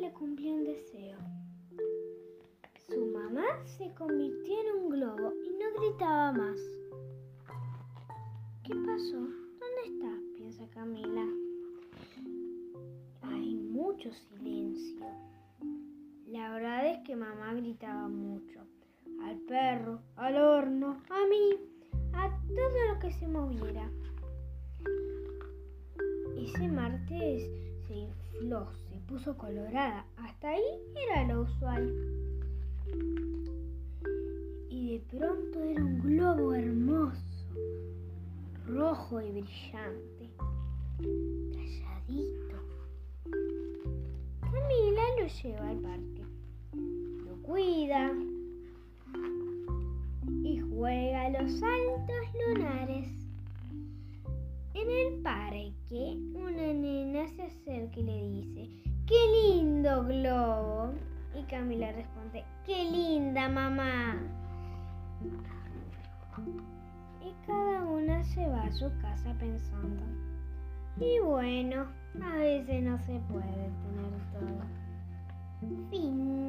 le cumplió un deseo. Su mamá se convirtió en un globo y no gritaba más. ¿Qué pasó? ¿Dónde está? piensa Camila. Hay mucho silencio. La verdad es que mamá gritaba mucho. Al perro, al horno, a mí, a todo lo que se moviera. Ese martes se infló, se puso colorada. Hasta ahí era lo usual. Y de pronto era un globo hermoso, rojo y brillante, calladito. Camila lo lleva al parque, lo cuida y juega los saltos lunares. En el parque, una nena se acerca y le dice, ¡qué lindo globo! Y Camila responde, ¡qué linda mamá! Y cada una se va a su casa pensando, y bueno, a veces no se puede tener todo. Fin.